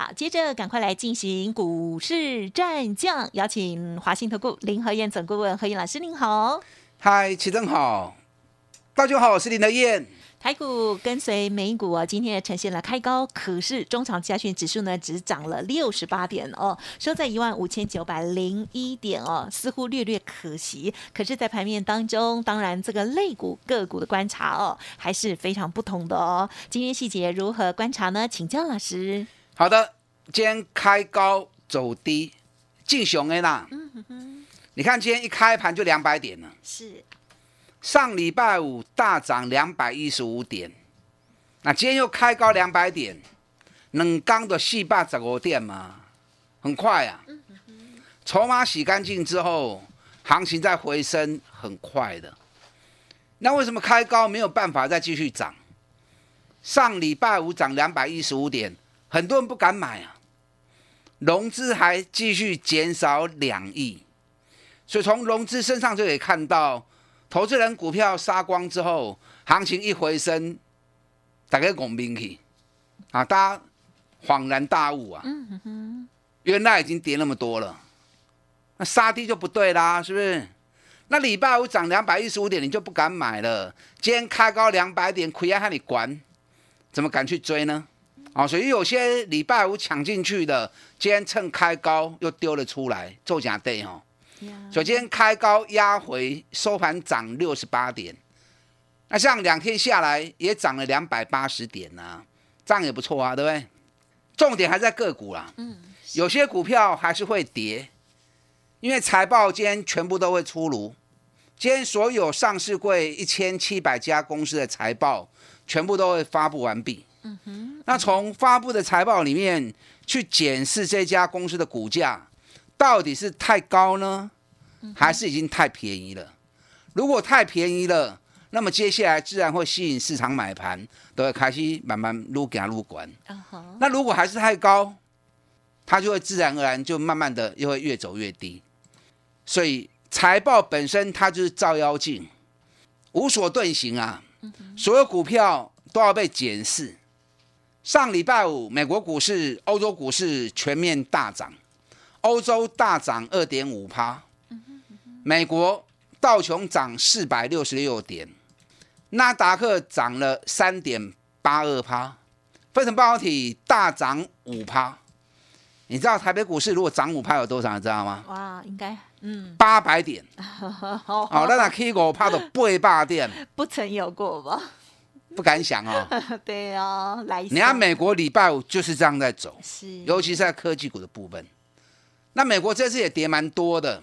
好，接着赶快来进行股市战将，邀请华信投顾林和燕总顾问何燕老师，您好。嗨，齐正好，大家好，我是林和燕。台股跟随美股啊，今天也呈现了开高，可是中长加权指数呢只涨了六十八点哦，收在一万五千九百零一点哦，似乎略略可惜。可是，在盘面当中，当然这个类股个股的观察哦，还是非常不同的哦。今天细节如何观察呢？请教老师。好的，今天开高走低，进熊 A 啦。嗯哼哼，你看今天一开盘就两百点了。是。上礼拜五大涨两百一十五点，那今天又开高两百点，冷刚的细霸十五点嘛，很快啊。筹码洗干净之后，行情再回升很快的。那为什么开高没有办法再继续涨？上礼拜五涨两百一十五点，很多人不敢买啊，融资还继续减少两亿，所以从融资身上就可以看到。投资人股票杀光之后，行情一回升，大家拱兵去啊！大家恍然大悟啊！原来已经跌那么多了，那杀低就不对啦，是不是？那礼拜五涨两百一十五点，你就不敢买了。今天开高两百点，亏啊！你管，怎么敢去追呢？啊！所以有些礼拜五抢进去的，今天趁开高又丢了出来，做假对哦。所以今天开高压回，收盘涨六十八点，那像两天下来也涨了两百八十点呢，这样也不错啊，对不对？重点还在个股啦，嗯，有些股票还是会跌，因为财报今天全部都会出炉，今天所有上市柜一千七百家公司的财报全部都会发布完毕，嗯哼，那从发布的财报里面去检视这家公司的股价。到底是太高呢，还是已经太便宜了？如果太便宜了，那么接下来自然会吸引市场买盘，都会开始慢慢撸给它撸管。那如果还是太高，它就会自然而然就慢慢的又会越走越低。所以财报本身它就是照妖镜，无所遁形啊。所有股票都要被检视。上礼拜五，美国股市、欧洲股市全面大涨。欧洲大涨二点五趴，美国道琼涨四百六十六点，纳达克涨了三点八二趴，分成半导体大涨五趴。你知道台北股市如果涨五趴有多少？你知道吗？哇，应该嗯八百点。好，那那 K 股趴到八百点，不曾有过吧？不敢想哦。对哦，来。你看美国礼拜五就是这样在走，是，尤其是在科技股的部分。那美国这次也跌蛮多的，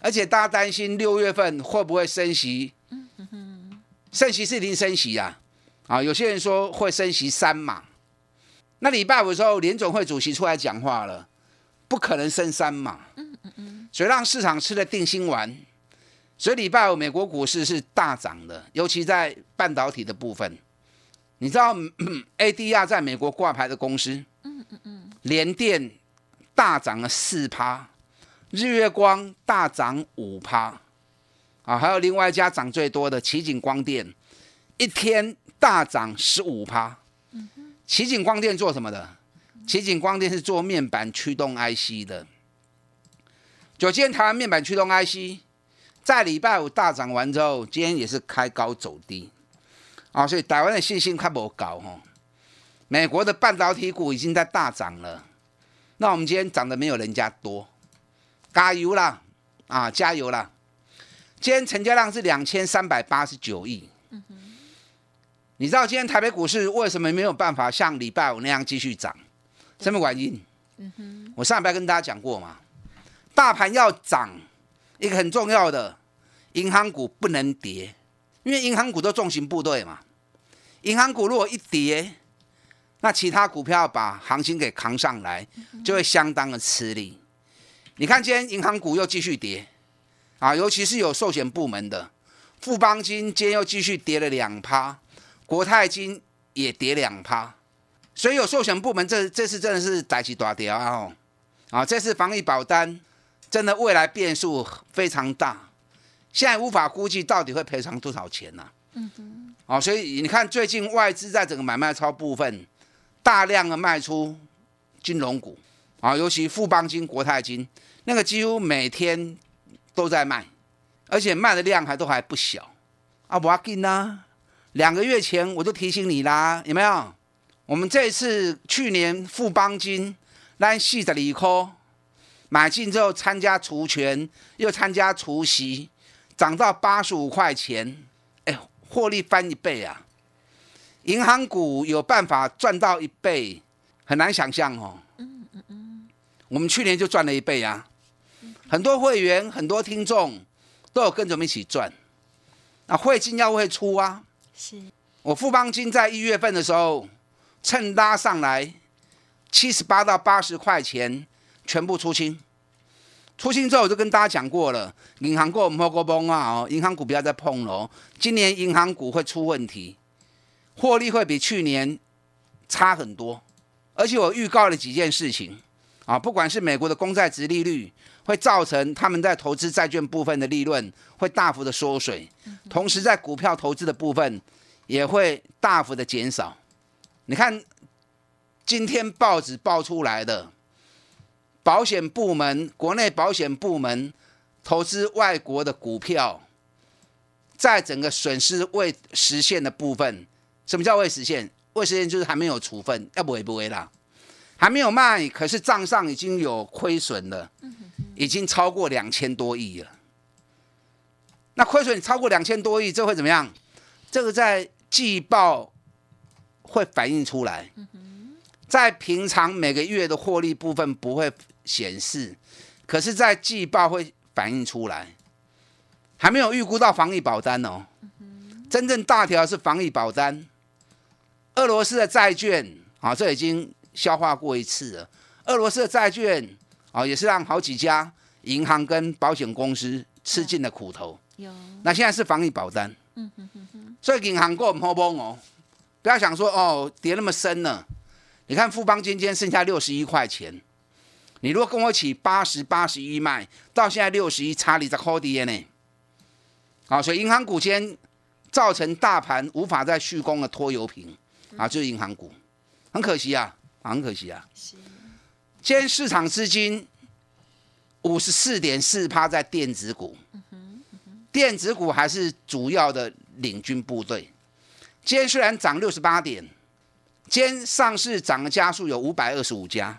而且大家担心六月份会不会升息？升息是一定升息啊！啊，有些人说会升息三码。那礼拜五的时候，联总会主席出来讲话了，不可能升三码。所以让市场吃了定心丸。所以礼拜五美国股市是大涨的，尤其在半导体的部分。你知道 ADR 在美国挂牌的公司，联电。大涨了四趴，日月光大涨五趴，啊，还有另外一家涨最多的奇景光电，一天大涨十五趴。奇景光电做什么的？奇景光电是做面板驱动 IC 的。就今天台湾面板驱动 IC，在礼拜五大涨完之后，今天也是开高走低，啊，所以台湾的信心看不高哈。美国的半导体股已经在大涨了。那我们今天涨的没有人家多，加油啦！啊，加油啦！今天成交量是两千三百八十九亿。你知道今天台北股市为什么没有办法像礼拜五那样继续涨？什么原因？我上礼拜跟大家讲过嘛，大盘要涨，一个很重要的，银行股不能跌，因为银行股都重型部队嘛。银行股如果一跌，那其他股票把行情给扛上来，就会相当的吃力。你看今天银行股又继续跌，啊，尤其是有寿险部门的，富邦金今天又继续跌了两趴，国泰金也跌两趴，所以有寿险部门这这次真的是大起大跌啊！啊，这次防疫保单真的未来变数非常大，现在无法估计到底会赔偿多少钱呢？嗯哼，哦，所以你看最近外资在整个买卖超部分大量的卖出金融股。啊，尤其富邦金、国泰金，那个几乎每天都在卖，而且卖的量还都还不小。啊，不要紧呐，两个月前我就提醒你啦，有没有？我们这次去年富邦金拉四十二块买进之后，参加除权，又参加除息，涨到八十五块钱，哎，获利翻一倍啊！银行股有办法赚到一倍，很难想象哦。我们去年就赚了一倍啊！很多会员、很多听众都有跟着我们一起赚。那汇金要会出啊！是我富邦金在一月份的时候，趁拉上来七十八到八十块钱，全部出清。出清之后，我就跟大家讲过了，银行股我们不碰啊！哦，银行股不要再碰了哦。今年银行股会出问题，获利会比去年差很多。而且我预告了几件事情。啊，不管是美国的公债值利率，会造成他们在投资债券部分的利润会大幅的缩水，同时在股票投资的部分也会大幅的减少。你看今天报纸报出来的，保险部门国内保险部门投资外国的股票，在整个损失未实现的部分，什么叫未实现？未实现就是还没有处分，要不会不会啦。还没有卖，可是账上已经有亏损了，已经超过两千多亿了。那亏损超过两千多亿，这会怎么样？这个在季报会反映出来，在平常每个月的获利部分不会显示，可是，在季报会反映出来。还没有预估到防疫保单哦，真正大条是防疫保单。俄罗斯的债券啊，这已经。消化过一次了，俄罗斯的债券啊，也是让好几家银行跟保险公司吃尽了苦头。有，那现在是防疫保单。嗯。所以银行够唔好崩哦，不要想说哦跌那么深呢。你看富邦今天剩下六十一块钱，你如果跟我一起八十八十一卖，到现在六十一，差你在扣底呢。好，所以银行股先造成大盘无法再续攻的拖油瓶啊，就是银行股，很可惜啊。很可惜啊！今天市场资金五十四点四趴在电子股，电子股还是主要的领军部队。今天虽然涨六十八点，今天上市涨的家数有五百二十五家，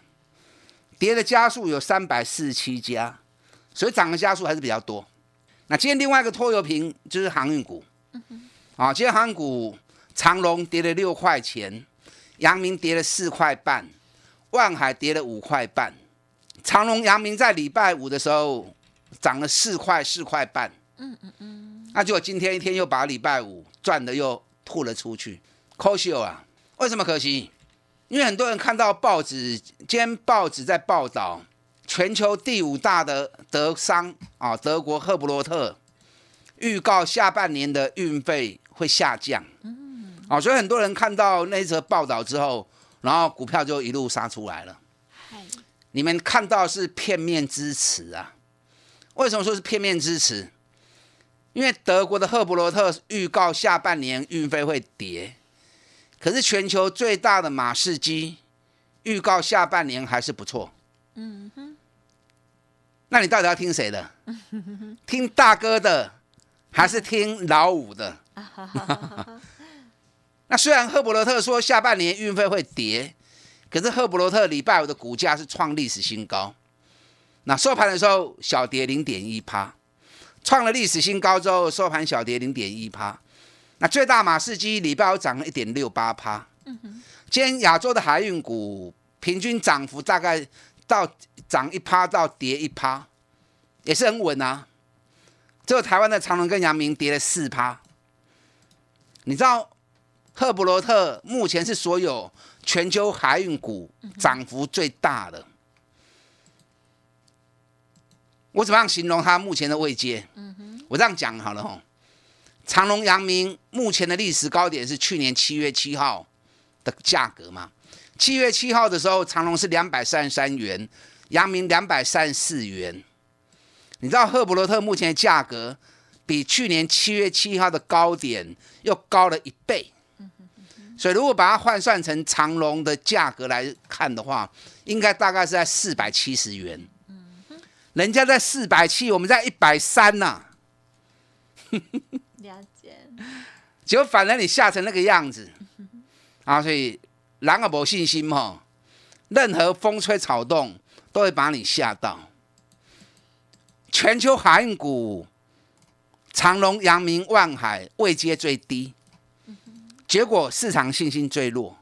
跌的家数有三百四十七家，所以涨的家数还是比较多。那今天另外一个拖油瓶就是航运股，啊，今天航运股长隆跌了六块钱。阳明跌了四块半，万海跌了五块半，长隆、阳明在礼拜五的时候涨了四块四块半，嗯嗯嗯，那结果今天一天又把礼拜五赚的又吐了出去，可惜啊！为什么可惜？因为很多人看到报纸，今天报纸在报道全球第五大的德商啊，德国赫伯罗特预告下半年的运费会下降。嗯哦，所以很多人看到那则报道之后，然后股票就一路杀出来了。你们看到是片面支持啊？为什么说是片面支持？因为德国的赫伯罗特预告下半年运费会跌，可是全球最大的马士基预告下半年还是不错。嗯哼。那你到底要听谁的？听大哥的，还是听老五的？那虽然赫伯罗特说下半年运费会跌，可是赫伯罗特礼拜五的股价是创历史新高。那收盘的时候小跌零点一趴，创了历史新高之后收盘小跌零点一趴。那最大马士基礼拜五涨了一点六八趴。嗯哼。今天亚洲的海运股平均涨幅大概到涨一趴到跌一趴，也是很稳啊。只有台湾的长隆跟阳明跌了四趴。你知道？赫伯罗特目前是所有全球海运股涨幅最大的。我怎么样形容它目前的位阶？嗯哼，我这样讲好了吼。长隆、阳明目前的历史高点是去年七月七号的价格嘛？七月七号的时候，长隆是两百三十三元，阳明两百三十四元。你知道赫伯罗特目前的价格比去年七月七号的高点又高了一倍，所以如果把它换算成长隆的价格来看的话，应该大概是在四百七十元。人家在四百七，我们在一百三呐。了解。结果反而你吓成那个样子啊！所以人啊没信心哈，任何风吹草动都会把你吓到。全球海运股，长隆、阳明、万海位阶最低，结果市场信心最弱。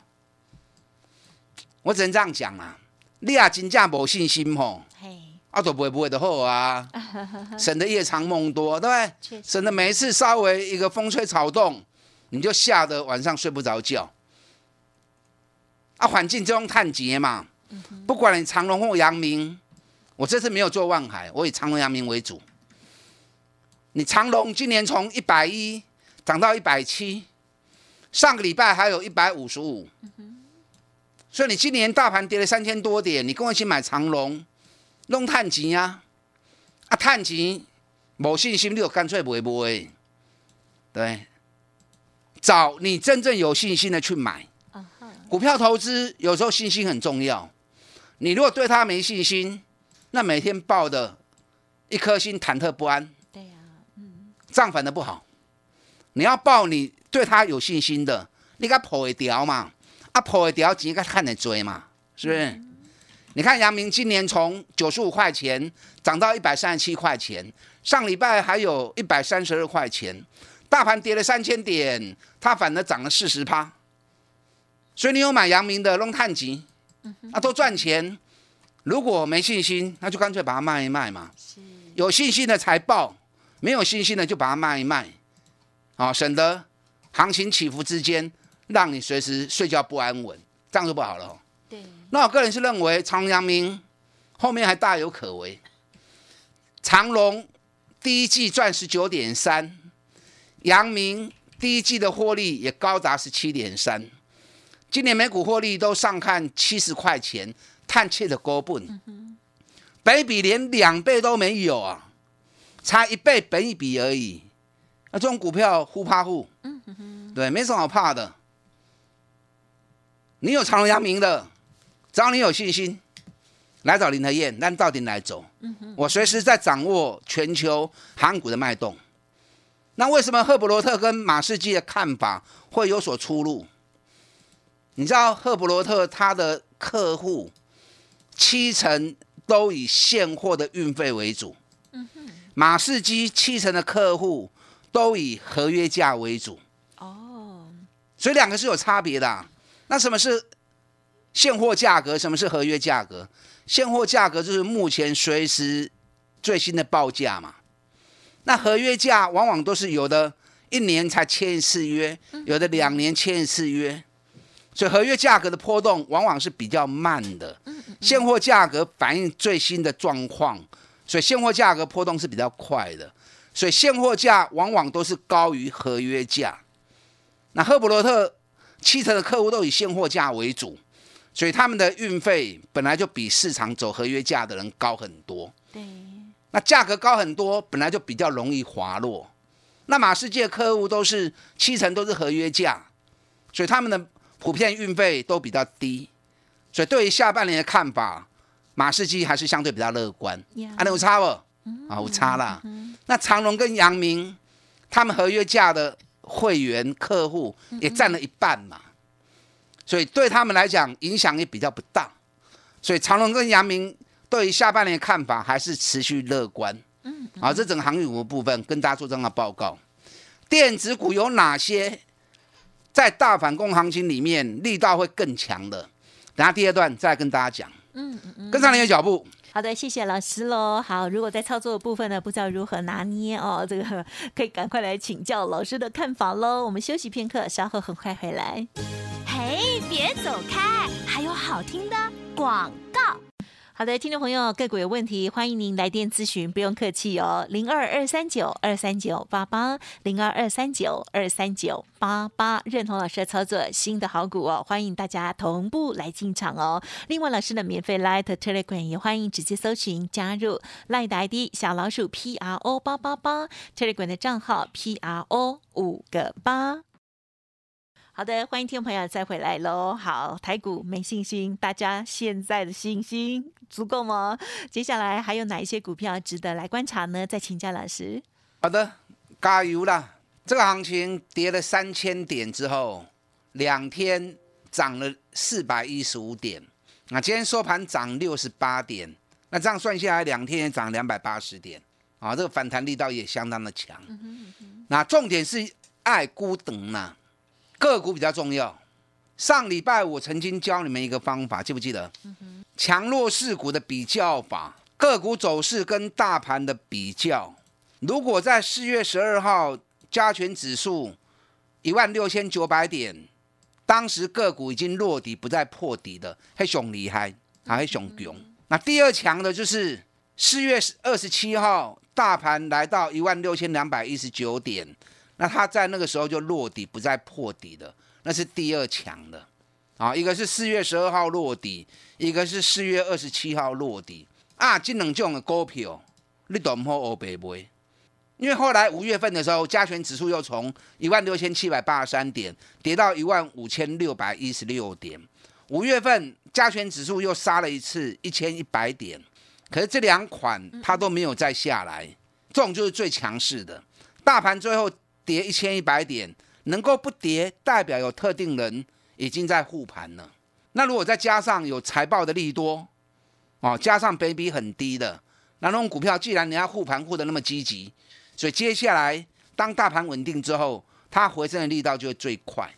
我只能这样讲啊，你啊真正无信心吼。啊，都不会不会的后啊，省得夜长梦多，对不对？省得每一次稍微一个风吹草动，你就吓得晚上睡不着觉。啊，环境中探节嘛，不管你长隆或阳明，我这次没有做万海，我以长隆、阳明为主。你长隆今年从一百一涨到一百七，上个礼拜还有一百五十五，所以你今年大盘跌了三千多点，你跟我一起买长隆。弄探钱呀，啊探钱，无信心你就干脆不会买，对，找你真正有信心的去买。股票投资有时候信心很重要，你如果对他没信心，那每天抱的一颗心忐忑不安。对呀，嗯，账反的不好。你要抱你对他有信心的，你该破一条嘛，啊破一条钱该看得追嘛，是不是？你看阳明今年从九十五块钱涨到一百三十七块钱，上礼拜还有一百三十二块钱，大盘跌了三千点，它反而涨了四十趴。所以你有买阳明的弄碳级，啊都赚钱。如果没信心，那就干脆把它卖一卖嘛。有信心的才报，没有信心的就把它卖一卖，啊，省得行情起伏之间让你随时睡觉不安稳，这样就不好了。对。那我个人是认为长阳明后面还大有可为。长隆第一季赚十九点三，阳明第一季的获利也高达十七点三，今年每股获利都上看七十块钱，叹气的高本，北比连两倍都没有啊，差一倍本一比而已。那这种股票互怕互，对，没什么好怕的。你有长隆阳明的。只要你有信心，来找林和燕，那到底来走？我随时在掌握全球航股的脉动。那为什么赫伯罗特跟马士基的看法会有所出入？你知道赫伯罗特他的客户七成都以现货的运费为主，马士基七成的客户都以合约价为主。哦，所以两个是有差别的。那什么是？现货价格，什么是合约价格？现货价格就是目前随时最新的报价嘛。那合约价往往都是有的一年才签一次约，有的两年签一次约，所以合约价格的波动往往是比较慢的。现货价格反映最新的状况，所以现货价格波动是比较快的。所以现货价往往都是高于合约价。那赫伯罗特七成的客户都以现货价为主。所以他们的运费本来就比市场走合约价的人高很多。对，那价格高很多，本来就比较容易滑落。那马世界客户都是七成都是合约价，所以他们的普遍运费都比较低。所以对于下半年的看法，马士基还是相对比较乐观。啊，有差不？啊，有差啦。那长隆跟阳明，他们合约价的会员客户也占了一半嘛。所以对他们来讲影响也比较不大，所以长隆跟阳明对于下半年看法还是持续乐观。嗯，好，这整个航运股部分跟大家做这样的报告。电子股有哪些在大反攻行情里面力道会更强的？等下第二段再跟大家讲。嗯嗯嗯，跟上你的脚步。好的，谢谢老师喽。好，如果在操作的部分呢，不知道如何拿捏哦，这个可以赶快来请教老师的看法喽。我们休息片刻，稍后很快回来。嘿，别走开，还有好听的广告。好的，听众朋友，个股有问题，欢迎您来电咨询，不用客气哦，零二二三九二三九八八，零二二三九二三九八八，认同老师的操作，新的好股哦，欢迎大家同步来进场哦。另外，老师的免费 Light Telegram 也欢迎直接搜寻加入 Light 的 ID 小老鼠 P R O 八八八，Telegram 的账号 P R O 五个八。好的，欢迎听众朋友再回来喽。好，台股没信心，大家现在的信心足够吗？接下来还有哪一些股票值得来观察呢？再请教老师。好的，加油啦！这个行情跌了三千点之后，两天涨了四百一十五点，那今天收盘涨六十八点，那这样算下来，两天也涨两百八十点啊！这个反弹力道也相当的强。那重点是爱孤等呐。个股比较重要。上礼拜我曾经教你们一个方法，记不记得？强弱势股的比较法，个股走势跟大盘的比较。如果在四月十二号加权指数一万六千九百点，当时个股已经落底，不再破底的，黑熊厉害，还黑熊强。那第二强的就是四月二十七号，大盘来到一万六千两百一十九点。那它在那个时候就落底，不再破底的，那是第二强的，啊，一个是四月十二号落底，一个是四月二十七号落底啊。这两种的股票，你都唔好乌白买，因为后来五月份的时候，加权指数又从一万六千七百八十三点跌到一万五千六百一十六点，五月份加权指数又杀了一次一千一百点，可是这两款它都没有再下来，这种就是最强势的，大盘最后。跌一千一百点，能够不跌，代表有特定人已经在护盘了。那如果再加上有财报的利多，哦，加上 baby 很低的，那种股票，既然你要护盘护的那么积极，所以接下来当大盘稳定之后，它回升的力道就会最快。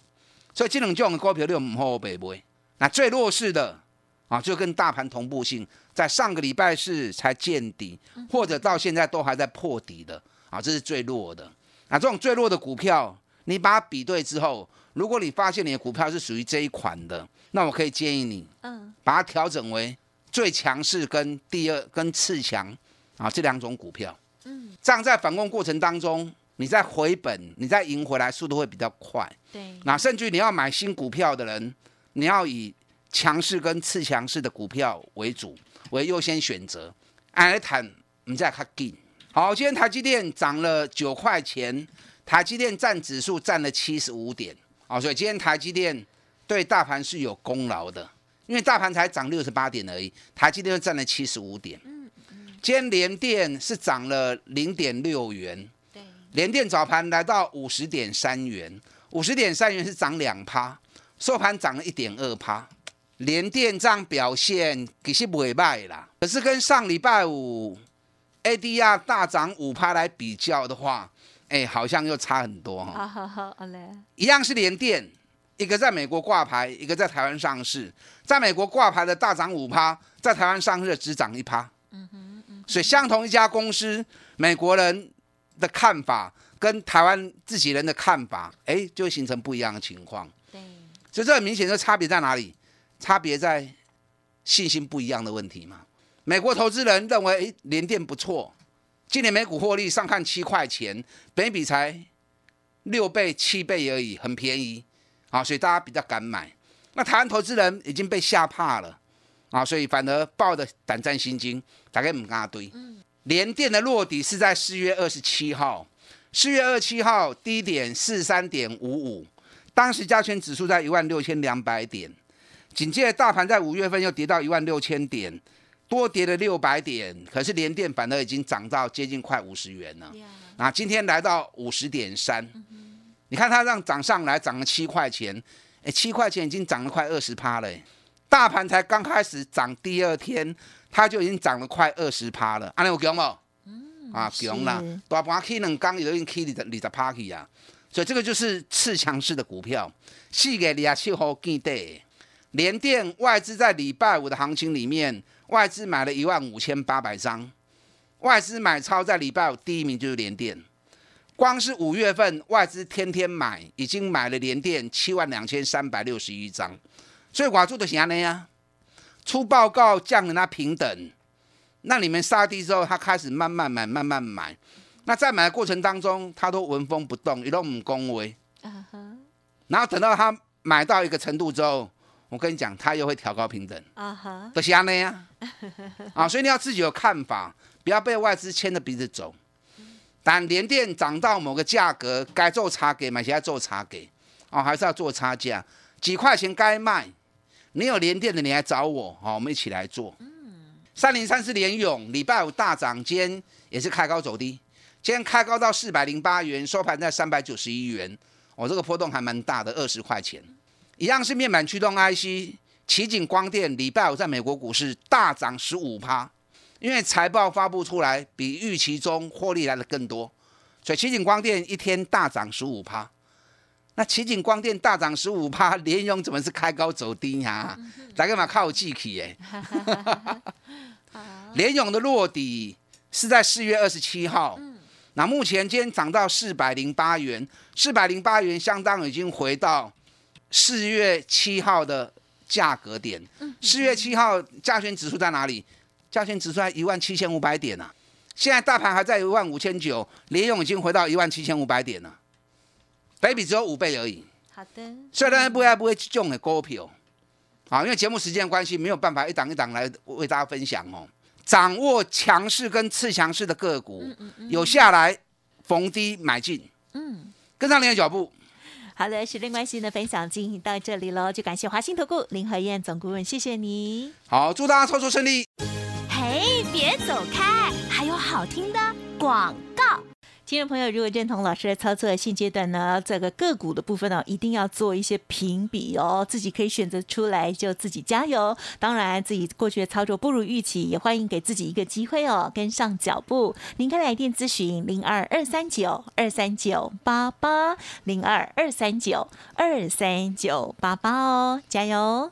所以这种这种股票就唔好买买。那最弱势的啊，就跟大盘同步性，在上个礼拜是才见底，或者到现在都还在破底的啊，这是最弱的。那这种最弱的股票，你把它比对之后，如果你发现你的股票是属于这一款的，那我可以建议你，嗯，把它调整为最强势跟第二跟次强啊这两种股票，嗯，这样在反攻过程当中，你在回本，你再赢回来速度会比较快，对。那甚至你要买新股票的人，你要以强势跟次强势的股票为主为优先选择，来谈，你再看紧。好，今天台积电涨了九块钱，台积电占指数占了七十五点，啊，所以今天台积电对大盘是有功劳的，因为大盘才涨六十八点而已，台积电占了七十五点。嗯。今天联电是涨了零点六元，对，联电早盘来到五十点三元，五十点三元是涨两趴，收盘涨了一点二趴，联电这样表现其实不会败啦，可是跟上礼拜五。ADR 大涨五趴来比较的话，哎，好像又差很多哈。好好好嘞，一样是联电，一个在美国挂牌，一个在台湾上市。在美国挂牌的大涨五趴，在台湾上市的只涨一趴。嗯哼嗯。所以相同一家公司，美国人的看法跟台湾自己人的看法，哎，就会形成不一样的情况。对。所以这很明显的差别在哪里？差别在信心不一样的问题嘛。美国投资人认为，联电不错，今年每股获利上看七块钱，本比才六倍、七倍而已，很便宜。啊，所以大家比较敢买。那台湾投资人已经被吓怕了。啊，所以反而抱的胆战心惊，大概唔敢堆。联电的落底是在四月二十七号，四月二十七号低点四三点五五，当时加权指数在一万六千两百点，紧接着大盘在五月份又跌到一万六千点。多跌了六百点，可是连电反而已经涨到接近快五十元了。啊，今天来到五十点三，你看它让涨上来，涨了七块钱，哎，七块钱已经涨了快二十趴了。大盘才刚开始涨，第二天它就已经涨了快二十趴了。安尼有强不？嗯，啊强啦，大盘起两刚已经起二十二十趴去啊，所以这个就是次强势的股票。四个二十七号见底，连电外资在礼拜五的行情里面。外资买了一万五千八百张，外资买超在礼拜五第一名就是联电，光是五月份外资天天买，已经买了联电七万两千三百六十一张，所以寡住的是安尼啊，出报告降了它平等，那你们杀低之后，它开始慢慢买，慢慢买。那在买的过程当中，它都纹风不动，一都唔恭维。然后等到它买到一个程度之后，我跟你讲，它又会调高平等。啊哈，都是安内啊。啊，所以你要自己有看法，不要被外资牵着鼻子走。但连电涨到某个价格，该做差给，买起来做差给，哦，还是要做差价，几块钱该卖。你有连电的，你来找我，好，我们一起来做。三零三四连勇，礼拜五大涨，今天也是开高走低，今天开高到四百零八元，收盘在三百九十一元，我这个波动还蛮大的，二十块钱。一样是面板驱动 IC，奇景光电礼拜五在美国股市大涨十五趴。因为财报发布出来比预期中获利来的更多，所以奇景光电一天大涨十五趴。那奇景光电大涨十五趴，联咏怎么是开高走低呀？来干嘛靠记起哎？联咏的落底是在四月二十七号，那目前今天涨到四百零八元，四百零八元相当已经回到四月七号的价格点。四月七号加权指数在哪里？价钱指数在一万七千五百点啊，现在大盘还在一万五千九，联用已经回到一万七千五百点了，倍比只有五倍而已。好的，虽然不会不会中的股票，啊，因为节目时间关系，没有办法一档一档来为大家分享哦。掌握强势跟次强势的个股，有下来逢低买进，嗯，跟上您的脚步。好的，时间关系呢，分享进行到这里喽，就感谢华兴投顾林和燕总顾问，谢谢你。好，祝大家操作顺利。嘿，别走开！还有好听的广告。听众朋友，如果认同老师的操作，现阶段呢，这个个股的部分呢，一定要做一些评比哦，自己可以选择出来，就自己加油。当然，自己过去的操作不如预期，也欢迎给自己一个机会哦，跟上脚步。您可以来电咨询零二二三九二三九八八零二二三九二三九八八哦，加油！